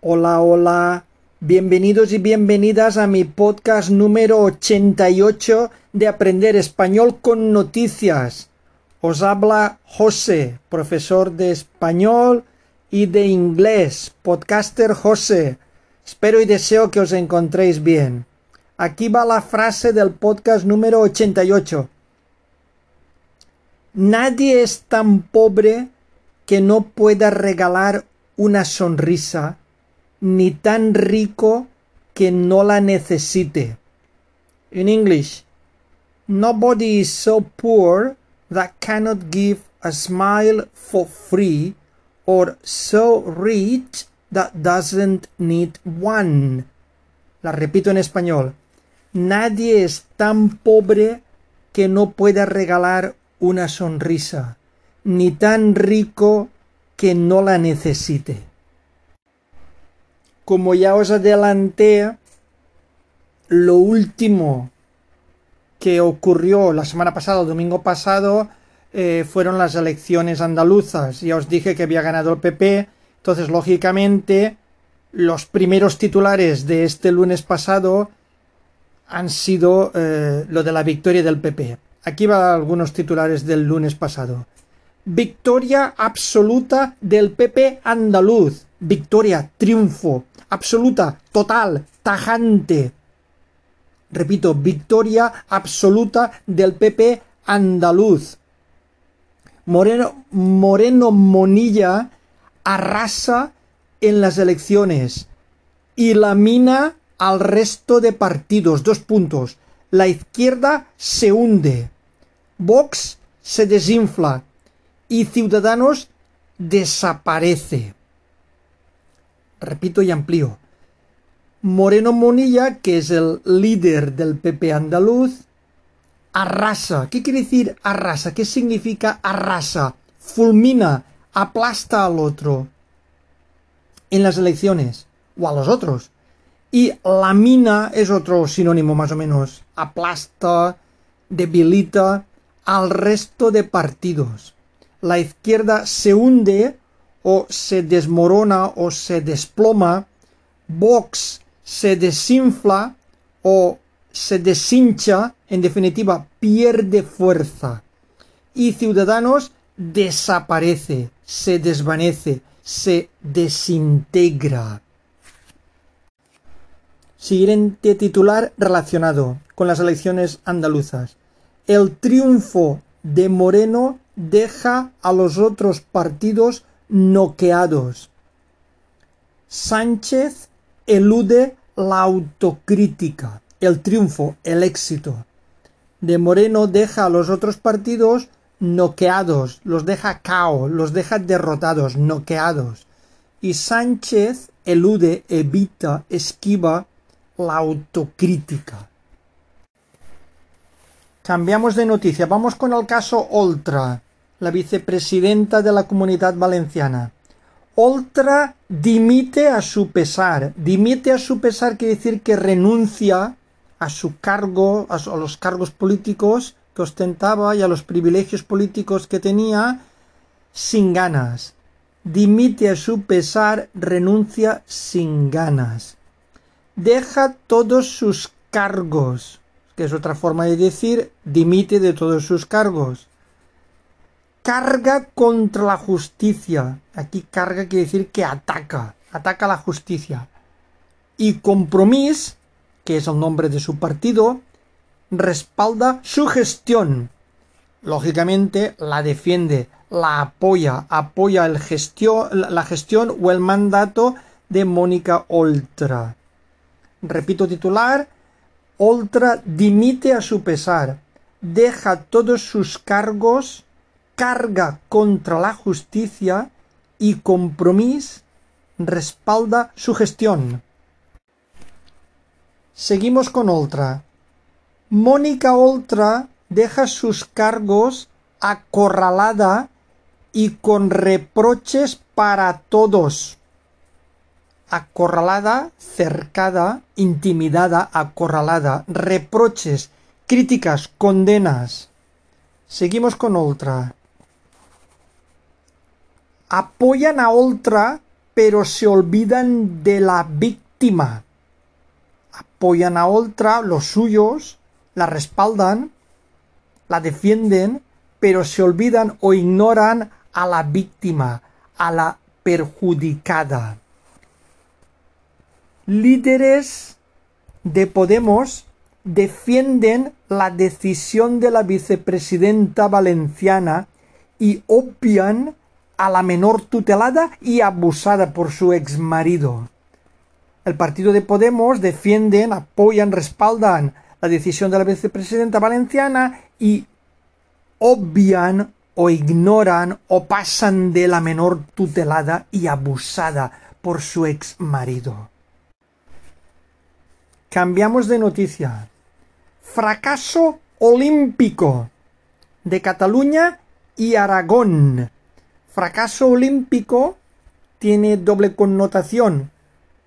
Hola, hola. Bienvenidos y bienvenidas a mi podcast número 88 de Aprender Español con Noticias. Os habla José, profesor de español y de inglés, podcaster José. Espero y deseo que os encontréis bien. Aquí va la frase del podcast número 88. Nadie es tan pobre que no pueda regalar una sonrisa, ni tan rico que no la necesite. In English, nobody is so poor that cannot give a smile for free, or so rich that doesn't need one. La repito en español. Nadie es tan pobre que no pueda regalar una sonrisa, ni tan rico que no la necesite. Como ya os adelanté, lo último que ocurrió la semana pasada, domingo pasado, eh, fueron las elecciones andaluzas. Ya os dije que había ganado el PP, entonces lógicamente los primeros titulares de este lunes pasado han sido eh, lo de la victoria del PP. Aquí va algunos titulares del lunes pasado. Victoria absoluta del PP andaluz. Victoria, triunfo, absoluta, total, tajante. Repito, victoria absoluta del PP andaluz. Moreno, Moreno Monilla arrasa en las elecciones y lamina al resto de partidos. Dos puntos. La izquierda se hunde. Vox se desinfla y Ciudadanos desaparece. Repito y amplío. Moreno Monilla, que es el líder del PP andaluz, arrasa. ¿Qué quiere decir arrasa? ¿Qué significa arrasa? Fulmina, aplasta al otro en las elecciones o a los otros. Y lamina es otro sinónimo más o menos. Aplasta, debilita al resto de partidos. La izquierda se hunde o se desmorona o se desploma. Vox se desinfla o se deshincha, en definitiva, pierde fuerza. Y Ciudadanos desaparece, se desvanece, se desintegra. Siguiente titular relacionado con las elecciones andaluzas. El triunfo de Moreno deja a los otros partidos noqueados. Sánchez elude la autocrítica. El triunfo, el éxito de Moreno deja a los otros partidos noqueados, los deja cao, los deja derrotados, noqueados. Y Sánchez elude, evita, esquiva la autocrítica. Cambiamos de noticia. Vamos con el caso Oltra, la vicepresidenta de la Comunidad Valenciana. Oltra dimite a su pesar. Dimite a su pesar quiere decir que renuncia a su cargo, a, los cargos políticos que ostentaba y a los privilegios políticos que tenía sin ganas. Dimite a su pesar, renuncia sin ganas deja todos sus cargos, que es otra forma de decir dimite de todos sus cargos. Carga contra la justicia. Aquí carga quiere decir que ataca, ataca la justicia. Y compromis, que es el nombre de su partido, respalda su gestión. Lógicamente la defiende, la apoya, apoya el la gestión o el mandato de Mónica Oltra. Repito titular. Oltra dimite a su pesar, deja todos sus cargos, carga contra la justicia y compromis respalda su gestión. Seguimos con Oltra. Mónica Oltra deja sus cargos acorralada y con reproches para todos acorralada, cercada, intimidada, acorralada, reproches, críticas, condenas. Seguimos con otra. Apoyan a otra pero se olvidan de la víctima. Apoyan a otra, los suyos, la respaldan, la defienden, pero se olvidan o ignoran a la víctima, a la perjudicada. Líderes de Podemos defienden la decisión de la vicepresidenta valenciana y obvian a la menor tutelada y abusada por su exmarido. El partido de Podemos defienden, apoyan, respaldan la decisión de la vicepresidenta valenciana y obvian o ignoran o pasan de la menor tutelada y abusada por su exmarido. Cambiamos de noticia. Fracaso olímpico de Cataluña y Aragón. Fracaso olímpico tiene doble connotación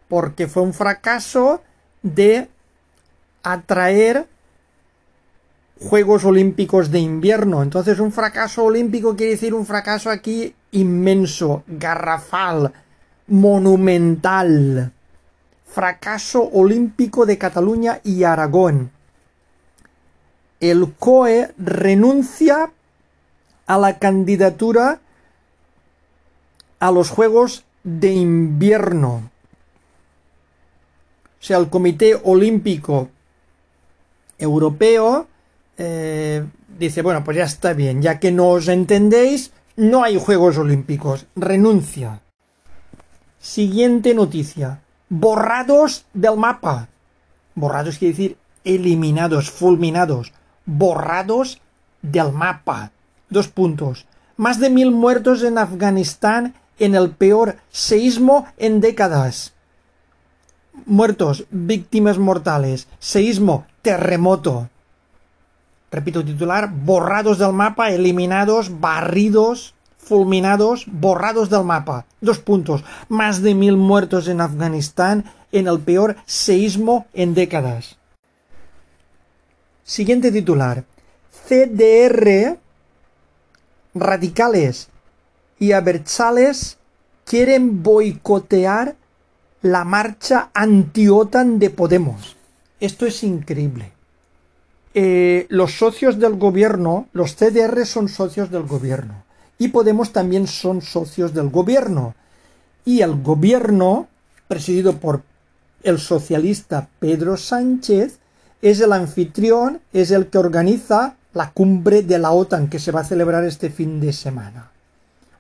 porque fue un fracaso de atraer Juegos Olímpicos de invierno. Entonces un fracaso olímpico quiere decir un fracaso aquí inmenso, garrafal, monumental. Fracaso olímpico de Cataluña y Aragón. El COE renuncia a la candidatura a los Juegos de invierno. O sea, el Comité Olímpico Europeo eh, dice, bueno, pues ya está bien, ya que no os entendéis, no hay Juegos Olímpicos, renuncia. Siguiente noticia, borrados del mapa. Borrados quiere decir eliminados, fulminados, borrados del mapa. Dos puntos. Más de mil muertos en Afganistán en el peor seísmo en décadas. Muertos, víctimas mortales, seísmo, terremoto repito titular, borrados del mapa, eliminados, barridos, fulminados, borrados del mapa. Dos puntos. Más de mil muertos en Afganistán en el peor seísmo en décadas. Siguiente titular. CDR, radicales y abertzales quieren boicotear la marcha anti-OTAN de Podemos. Esto es increíble. Eh, los socios del gobierno, los CDR son socios del gobierno y Podemos también son socios del gobierno. Y el gobierno, presidido por el socialista Pedro Sánchez, es el anfitrión, es el que organiza la cumbre de la OTAN que se va a celebrar este fin de semana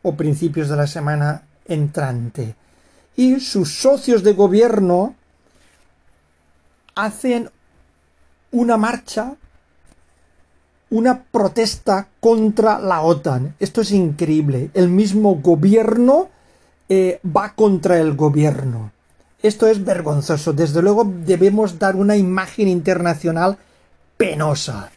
o principios de la semana entrante. Y sus socios de gobierno hacen una marcha, una protesta contra la OTAN. Esto es increíble. El mismo gobierno eh, va contra el gobierno. Esto es vergonzoso. Desde luego debemos dar una imagen internacional penosa.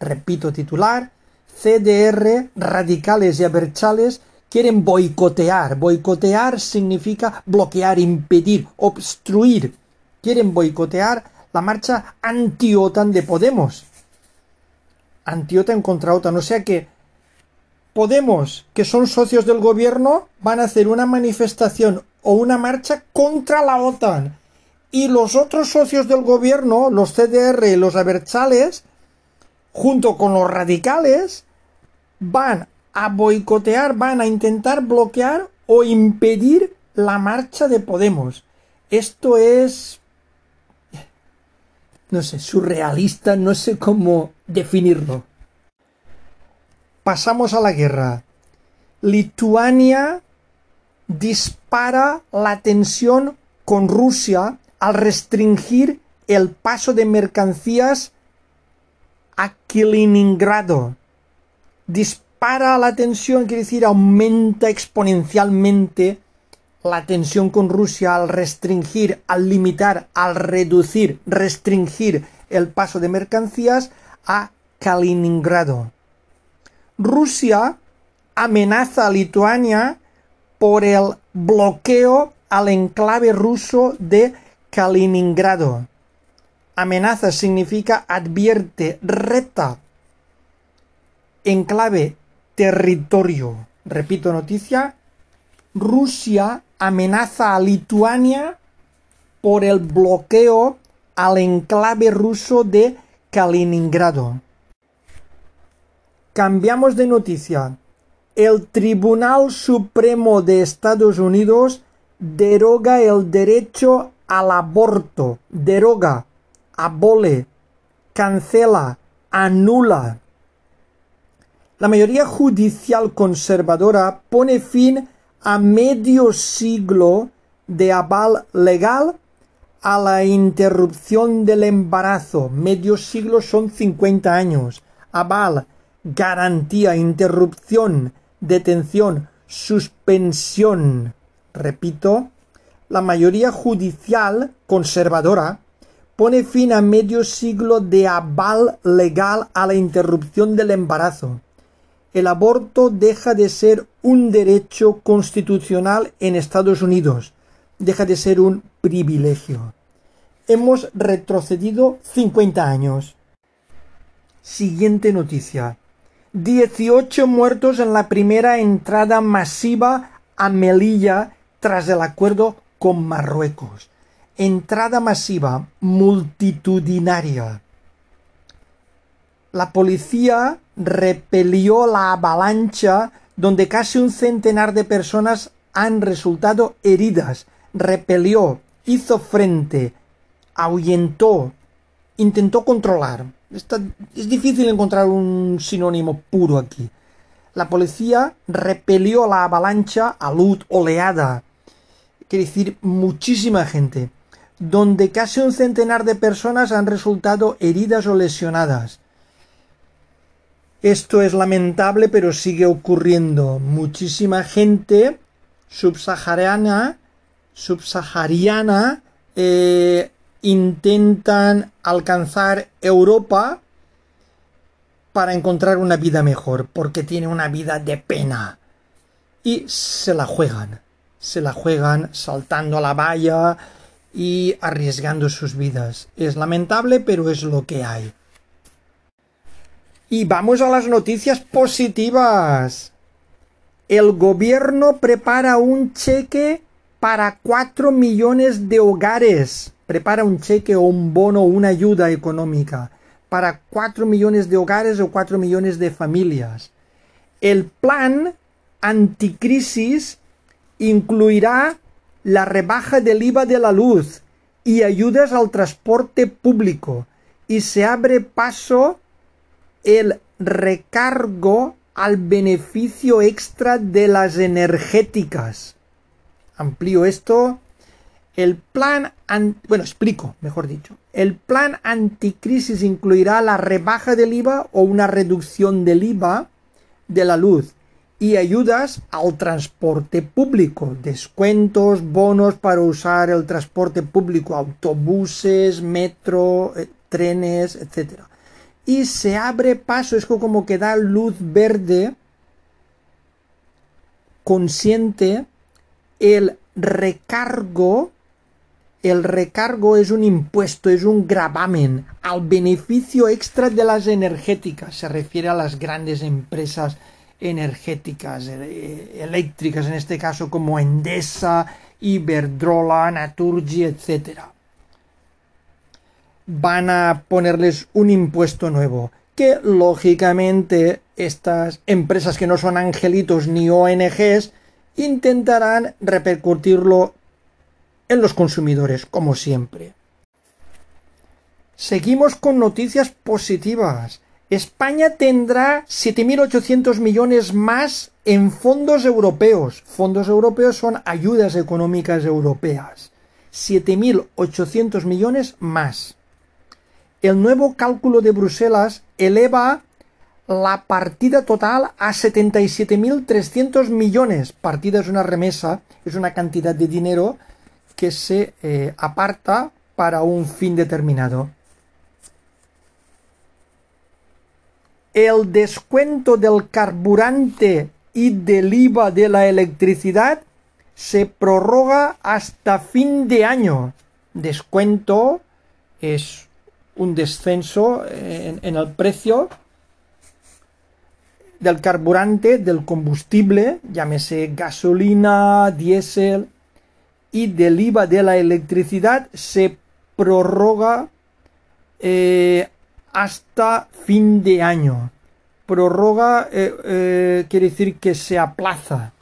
Repito titular. CDR, radicales y abertzales quieren boicotear. Boicotear significa bloquear, impedir, obstruir. Quieren boicotear la marcha anti-OTAN de Podemos. Anti-OTAN contra OTAN. O sea que Podemos, que son socios del gobierno, van a hacer una manifestación o una marcha contra la OTAN. Y los otros socios del gobierno, los CDR y los abertzales, junto con los radicales, van a boicotear, van a intentar bloquear o impedir la marcha de Podemos. Esto es no sé, surrealista, no sé cómo definirlo. Pasamos a la guerra. Lituania dispara la tensión con Rusia al restringir el paso de mercancías a Kaliningrado. Dispara la tensión, quiere decir aumenta exponencialmente la tensión con Rusia al restringir, al limitar, al reducir, restringir el paso de mercancías a Kaliningrado. Rusia amenaza a Lituania por el bloqueo al enclave ruso de Kaliningrado. Amenaza significa advierte, reta. Enclave, territorio. Repito noticia, Rusia amenaza a Lituania por el bloqueo al enclave ruso de Kaliningrado. Cambiamos de noticia. El Tribunal Supremo de Estados Unidos deroga el derecho al aborto. Deroga, abole, cancela, anula. La mayoría judicial conservadora pone fin a medio siglo de aval legal a la interrupción del embarazo. Medio siglo son 50 años. Aval, garantía, interrupción, detención, suspensión. Repito, la mayoría judicial conservadora pone fin a medio siglo de aval legal a la interrupción del embarazo. El aborto deja de ser un derecho constitucional en Estados Unidos, deja de ser un privilegio. Hemos retrocedido 50 años. Siguiente noticia. 18 muertos en la primera entrada masiva a Melilla tras el acuerdo con Marruecos. Entrada masiva, multitudinaria. La policía repelió la avalancha donde casi un centenar de personas han resultado heridas. Repelió, hizo frente, ahuyentó, intentó controlar es difícil encontrar un sinónimo puro aquí. La policía repelió la avalancha, alud, oleada, quiere decir muchísima gente, donde casi un centenar de personas han resultado heridas o lesionadas. Esto es lamentable, pero sigue ocurriendo. Muchísima gente subsahariana, subsahariana, eh, intentan alcanzar Europa para encontrar una vida mejor, porque tiene una vida de pena. Y se la juegan, se la juegan saltando a la valla y arriesgando sus vidas. Es lamentable, pero es lo que hay. Y vamos a las noticias positivas. El gobierno prepara un cheque para cuatro millones de hogares prepara un cheque o un bono o una ayuda económica para 4 millones de hogares o 4 millones de familias. El plan anticrisis incluirá la rebaja del IVA de la luz y ayudas al transporte público y se abre paso el recargo al beneficio extra de las energéticas. Amplío esto el plan, bueno, explico, mejor dicho. El plan anticrisis incluirá la rebaja del IVA o una reducción del IVA de la luz y ayudas al transporte público, descuentos, bonos para usar el transporte público, autobuses, metro, eh, trenes, etc. Y se abre paso, es como que da luz verde consciente el recargo el recargo es un impuesto, es un gravamen al beneficio extra de las energéticas. Se refiere a las grandes empresas energéticas, eh, eléctricas en este caso, como Endesa, Iberdrola, Naturgy, etc. Van a ponerles un impuesto nuevo que lógicamente estas empresas que no son angelitos ni ONGs intentarán repercutirlo en los consumidores, como siempre. Seguimos con noticias positivas. España tendrá 7.800 millones más en fondos europeos. Fondos europeos son ayudas económicas europeas. 7.800 millones más. El nuevo cálculo de Bruselas eleva la partida total a 77.300 millones. Partida es una remesa, es una cantidad de dinero que se eh, aparta para un fin determinado. El descuento del carburante y del IVA de la electricidad se prorroga hasta fin de año. Descuento es un descenso en, el precio del carburante, del combustible, llámese gasolina, diésel, y del IVA de la electricidad se prorroga eh, hasta fin de año. Prorroga eh, eh, quiere decir que se aplaza.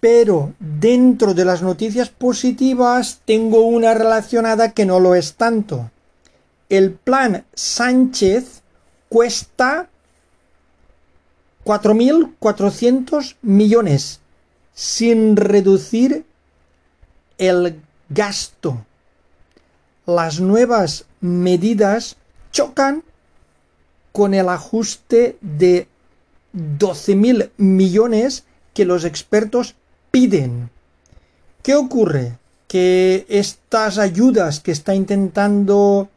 Pero dentro de las noticias positivas tengo una relacionada que no lo es tanto. El plan Sánchez cuesta 4.400 millones sin reducir el gasto. Las nuevas medidas chocan con el ajuste de 12.000 millones que los expertos piden. ¿Qué ocurre? Que estas ayudas que está intentando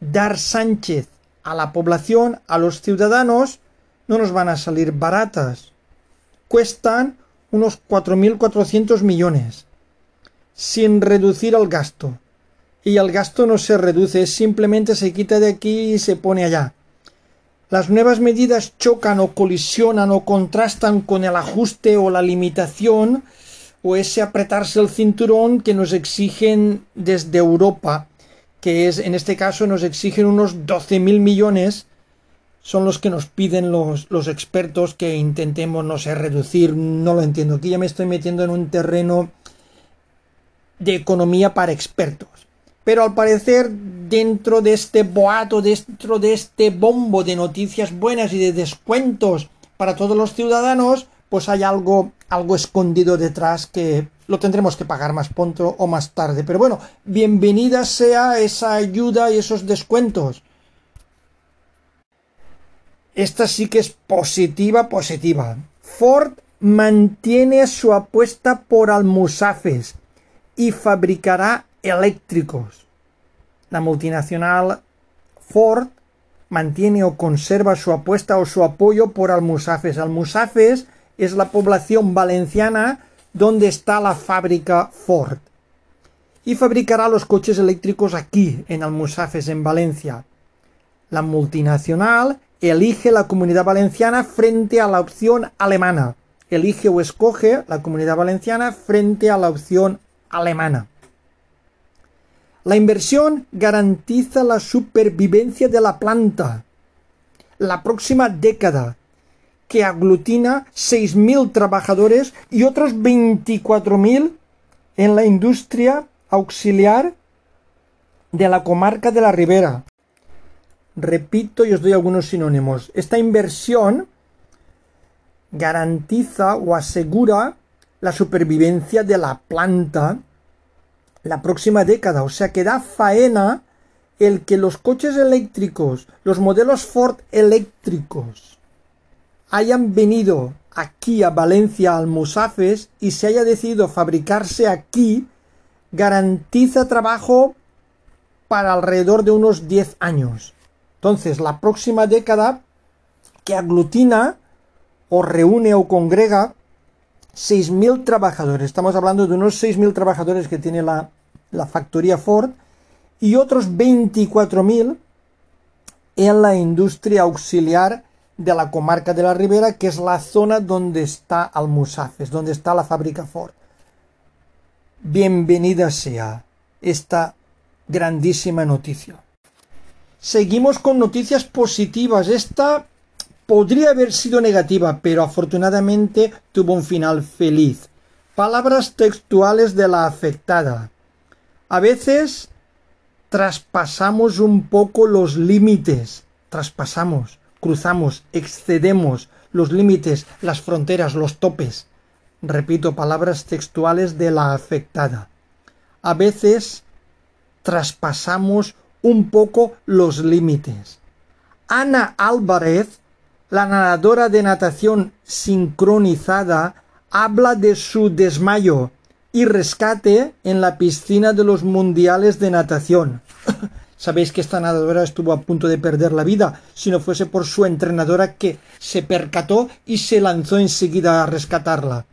dar Sánchez a la población, a los ciudadanos, no nos van a salir baratas. Cuestan unos 4.400 millones, sin reducir el gasto. Y el gasto no se reduce, simplemente se quita de aquí y se pone allá. Las nuevas medidas chocan o colisionan o contrastan con el ajuste o la limitación o ese apretarse el cinturón que nos exigen desde Europa, que es en este caso nos exigen unos 12.000 millones son los que nos piden los, los expertos que intentemos, no sé, reducir, no lo entiendo. Aquí ya me estoy metiendo en un terreno de economía para expertos. Pero al parecer, dentro de este boato, dentro de este bombo de noticias buenas y de descuentos para todos los ciudadanos, pues hay algo, algo escondido detrás que lo tendremos que pagar más pronto o más tarde. Pero bueno, bienvenida sea esa ayuda y esos descuentos. Esta sí que es positiva, positiva. Ford mantiene su apuesta por almusafes y fabricará eléctricos. La multinacional Ford mantiene o conserva su apuesta o su apoyo por almusafes. Almusafes es la población valenciana donde está la fábrica Ford. Y fabricará los coches eléctricos aquí, en Almusafes, en Valencia. La multinacional elige la comunidad valenciana frente a la opción alemana. Elige o escoge la comunidad valenciana frente a la opción alemana. La inversión garantiza la supervivencia de la planta. La próxima década, que aglutina 6.000 trabajadores y otros 24.000 en la industria auxiliar de la comarca de la Ribera, Repito y os doy algunos sinónimos. Esta inversión garantiza o asegura la supervivencia de la planta la próxima década. O sea que da faena el que los coches eléctricos, los modelos Ford eléctricos, hayan venido aquí a Valencia, al Musafes, y se haya decidido fabricarse aquí, garantiza trabajo para alrededor de unos 10 años. Entonces, la próxima década que aglutina o reúne o congrega 6.000 trabajadores. Estamos hablando de unos 6.000 trabajadores que tiene la, la factoría Ford y otros 24.000 en la industria auxiliar de la comarca de la Ribera, que es la zona donde está Almusafes, donde está la fábrica Ford. Bienvenida sea esta grandísima noticia. Seguimos con noticias positivas. Esta podría haber sido negativa, pero afortunadamente tuvo un final feliz. Palabras textuales de la afectada. A veces traspasamos un poco los límites. Traspasamos, cruzamos, excedemos los límites, las fronteras, los topes. Repito, palabras textuales de la afectada. A veces traspasamos un poco los límites. Ana Álvarez, la nadadora de natación sincronizada, habla de su desmayo y rescate en la piscina de los mundiales de natación. Sabéis que esta nadadora estuvo a punto de perder la vida si no fuese por su entrenadora que se percató y se lanzó enseguida a rescatarla.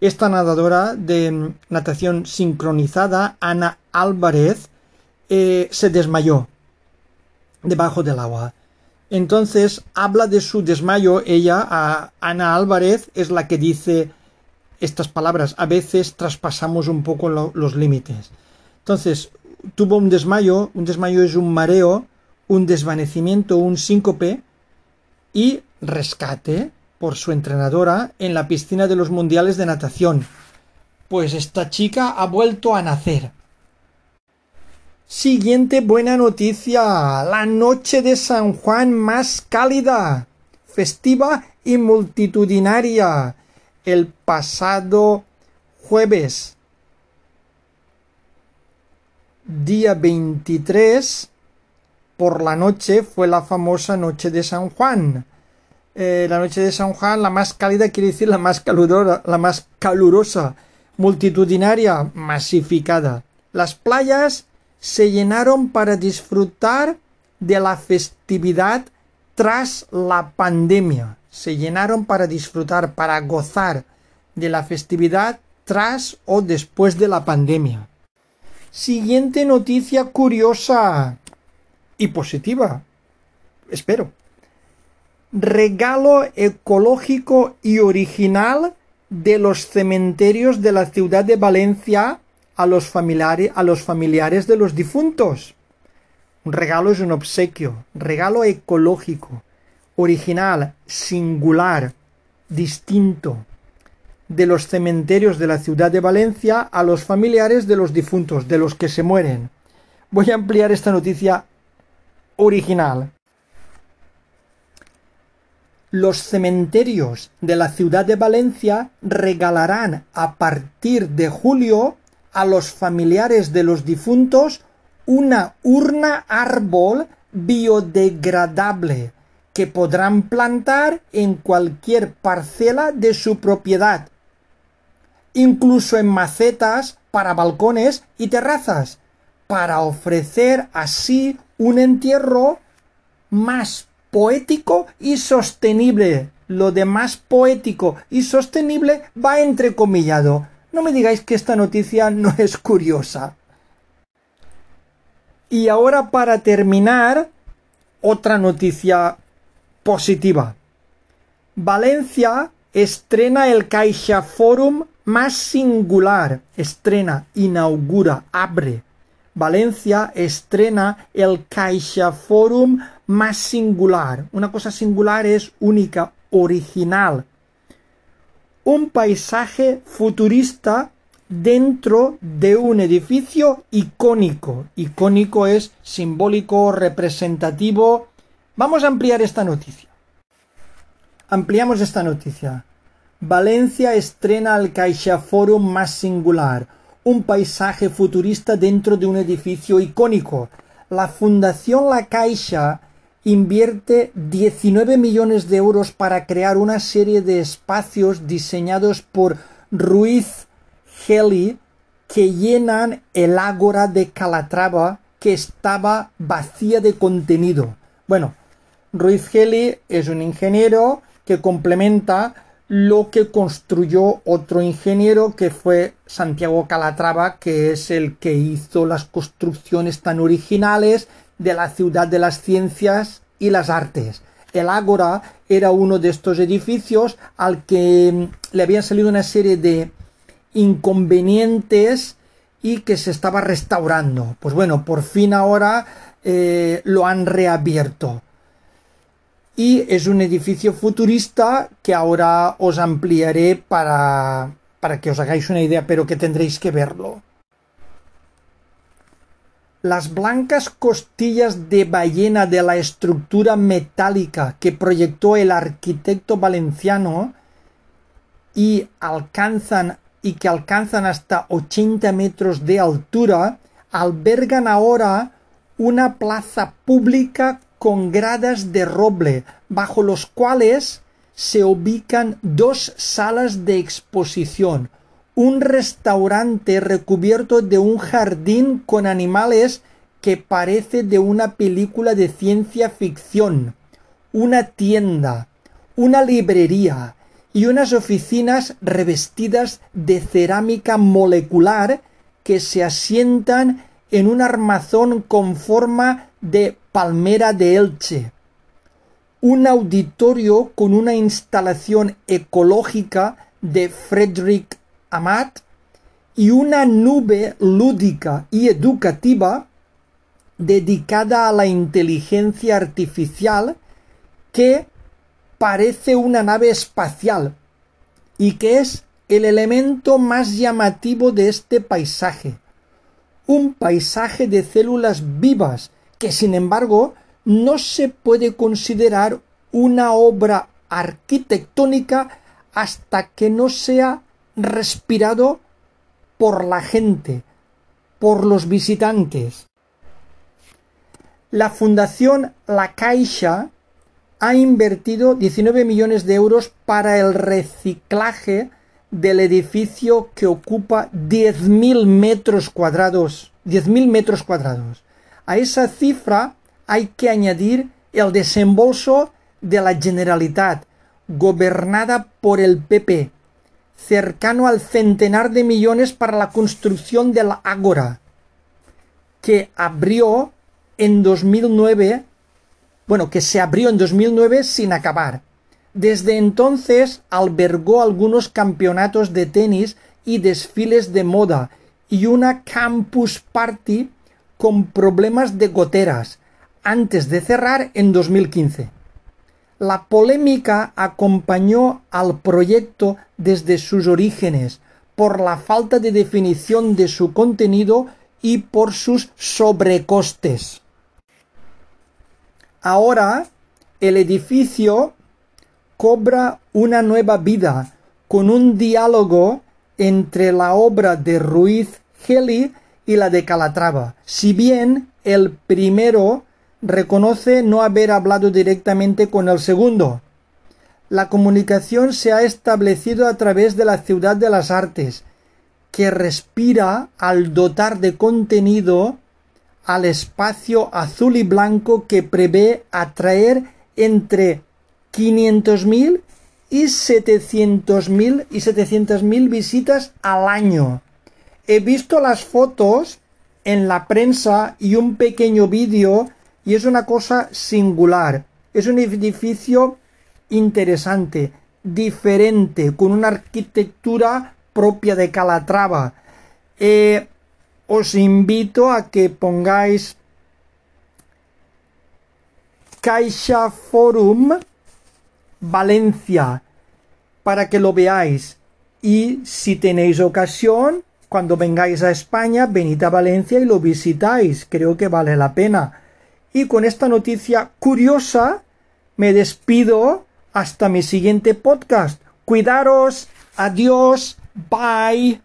Esta nadadora de natación sincronizada, Ana Álvarez, eh, se desmayó debajo del agua. Entonces habla de su desmayo ella, a Ana Álvarez, es la que dice estas palabras. A veces traspasamos un poco los límites. Entonces, tuvo un desmayo, un desmayo es un mareo, un desvanecimiento, un síncope y rescate por su entrenadora en la piscina de los mundiales de natación. Pues esta chica ha vuelto a nacer. Siguiente buena noticia. La noche de San Juan más cálida, festiva y multitudinaria. El pasado jueves, día 23, por la noche, fue la famosa noche de San Juan. Eh, la noche de San Juan, la más cálida quiere decir la más calurosa, la más calurosa, multitudinaria, masificada. Las playas se llenaron para disfrutar de la festividad tras la pandemia. Se llenaron para disfrutar, para gozar de la festividad tras o después de la pandemia. Siguiente noticia curiosa y positiva. Espero. Regalo ecológico y original de los cementerios de la ciudad de Valencia a los familiares, a los familiares de los difuntos. Un regalo es un obsequio, regalo ecológico, original, singular, distinto, de los cementerios de la ciudad de Valencia a los familiares de los difuntos, de los que se mueren. Voy a ampliar esta noticia original. Los cementerios de la ciudad de Valencia regalarán a partir de julio a los familiares de los difuntos una urna árbol biodegradable que podrán plantar en cualquier parcela de su propiedad, incluso en macetas para balcones y terrazas, para ofrecer así un entierro más poético y sostenible. Lo de más poético y sostenible va entrecomillado. No me digáis que esta noticia no es curiosa. Y ahora para terminar, otra noticia positiva. Valencia estrena el Caixa Forum más singular. Estrena, inaugura, abre. Valencia estrena el Caixa Forum más singular. Una cosa singular es única, original, un paisaje futurista dentro de un edificio icónico. Icónico es simbólico, representativo. Vamos a ampliar esta noticia. Ampliamos esta noticia. Valencia estrena el Forum más singular, un paisaje futurista dentro de un edificio icónico. La Fundación La Caixa invierte 19 millones de euros para crear una serie de espacios diseñados por Ruiz Heli que llenan el ágora de Calatrava que estaba vacía de contenido. Bueno, Ruiz Heli es un ingeniero que complementa lo que construyó otro ingeniero que fue Santiago Calatrava, que es el que hizo las construcciones tan originales de la ciudad de las ciencias y las artes. El Ágora era uno de estos edificios al que mm, le habían salido una serie de inconvenientes y que se estaba restaurando. Pues bueno, por fin ahora eh, lo han reabierto. Y es un edificio futurista que ahora os ampliaré para, para que os hagáis una idea, pero que tendréis que verlo. Las blancas costillas de ballena de la estructura metálica que proyectó el arquitecto valenciano y alcanzan y que alcanzan hasta 80 metros de altura, albergan ahora una plaza pública con gradas de roble, bajo los cuales se ubican dos salas de exposición, un restaurante recubierto de un jardín con animales que parece de una película de ciencia ficción, una tienda, una librería y unas oficinas revestidas de cerámica molecular que se asientan en un armazón con forma de palmera de Elche, un auditorio con una instalación ecológica de Frederick Amat y una nube lúdica y educativa dedicada a la inteligencia artificial que parece una nave espacial y que es el elemento más llamativo de este paisaje. Un paisaje de células vivas que sin embargo no se puede considerar una obra arquitectónica hasta que no sea respirado por la gente, por los visitantes. La Fundación La Caixa ha invertido 19 millones de euros para el reciclaje del edificio que ocupa 10.000 metros cuadrados. 10.000 metros cuadrados. A esa cifra hay que añadir el desembolso de la Generalitat, gobernada por el PP, cercano al centenar de millones para la construcción de la Ágora, que abrió en 2009, bueno, que se abrió en 2009 sin acabar. Desde entonces albergó algunos campeonatos de tenis y desfiles de moda y una campus party con problemas de goteras antes de cerrar en 2015. La polémica acompañó al proyecto desde sus orígenes por la falta de definición de su contenido y por sus sobrecostes. Ahora el edificio cobra una nueva vida con un diálogo entre la obra de Ruiz Geli y la de Calatrava, si bien el primero reconoce no haber hablado directamente con el segundo. La comunicación se ha establecido a través de la ciudad de las artes, que respira al dotar de contenido al espacio azul y blanco que prevé atraer entre 500.000 y 700.000 y 700.000 visitas al año. He visto las fotos en la prensa y un pequeño vídeo y es una cosa singular. Es un edificio interesante, diferente, con una arquitectura propia de Calatrava. Eh, os invito a que pongáis Caixa Forum Valencia para que lo veáis. Y si tenéis ocasión, cuando vengáis a España, venid a Valencia y lo visitáis. Creo que vale la pena. Y con esta noticia curiosa me despido hasta mi siguiente podcast. Cuidaros. Adiós. Bye.